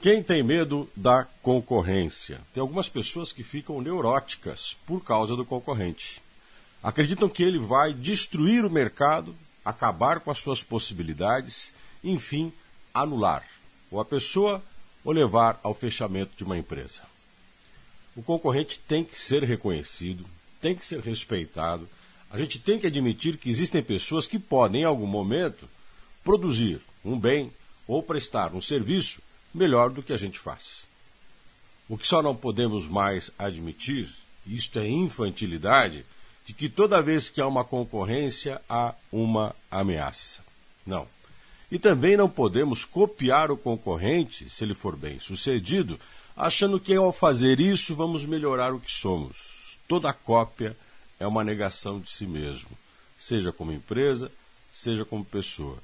Quem tem medo da concorrência? Tem algumas pessoas que ficam neuróticas por causa do concorrente. Acreditam que ele vai destruir o mercado, acabar com as suas possibilidades, enfim, anular ou a pessoa ou levar ao fechamento de uma empresa. O concorrente tem que ser reconhecido, tem que ser respeitado. A gente tem que admitir que existem pessoas que podem, em algum momento, produzir um bem ou prestar um serviço melhor do que a gente faz. O que só não podemos mais admitir, isto é infantilidade, de que toda vez que há uma concorrência há uma ameaça. Não. E também não podemos copiar o concorrente, se ele for bem sucedido, achando que ao fazer isso vamos melhorar o que somos. Toda cópia é uma negação de si mesmo, seja como empresa, seja como pessoa.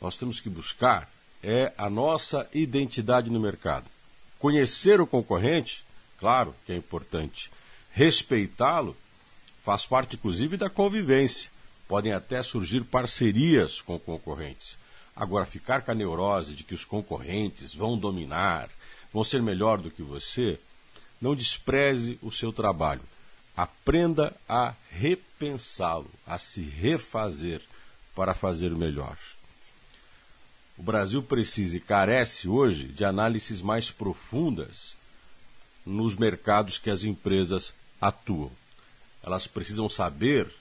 Nós temos que buscar é a nossa identidade no mercado. Conhecer o concorrente, claro que é importante. Respeitá-lo faz parte, inclusive, da convivência. Podem até surgir parcerias com concorrentes. Agora, ficar com a neurose de que os concorrentes vão dominar, vão ser melhor do que você, não despreze o seu trabalho. Aprenda a repensá-lo, a se refazer para fazer melhor. O Brasil precisa e carece hoje de análises mais profundas nos mercados que as empresas atuam. Elas precisam saber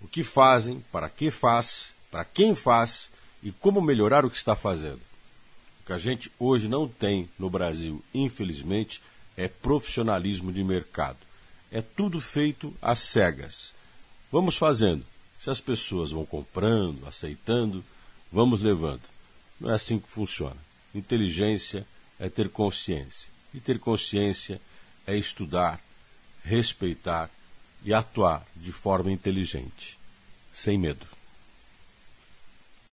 o que fazem, para que faz, para quem faz e como melhorar o que está fazendo. O que a gente hoje não tem no Brasil, infelizmente, é profissionalismo de mercado. É tudo feito às cegas. Vamos fazendo. Se as pessoas vão comprando, aceitando, vamos levando. Não é assim que funciona. Inteligência é ter consciência. E ter consciência é estudar, respeitar e atuar de forma inteligente, sem medo.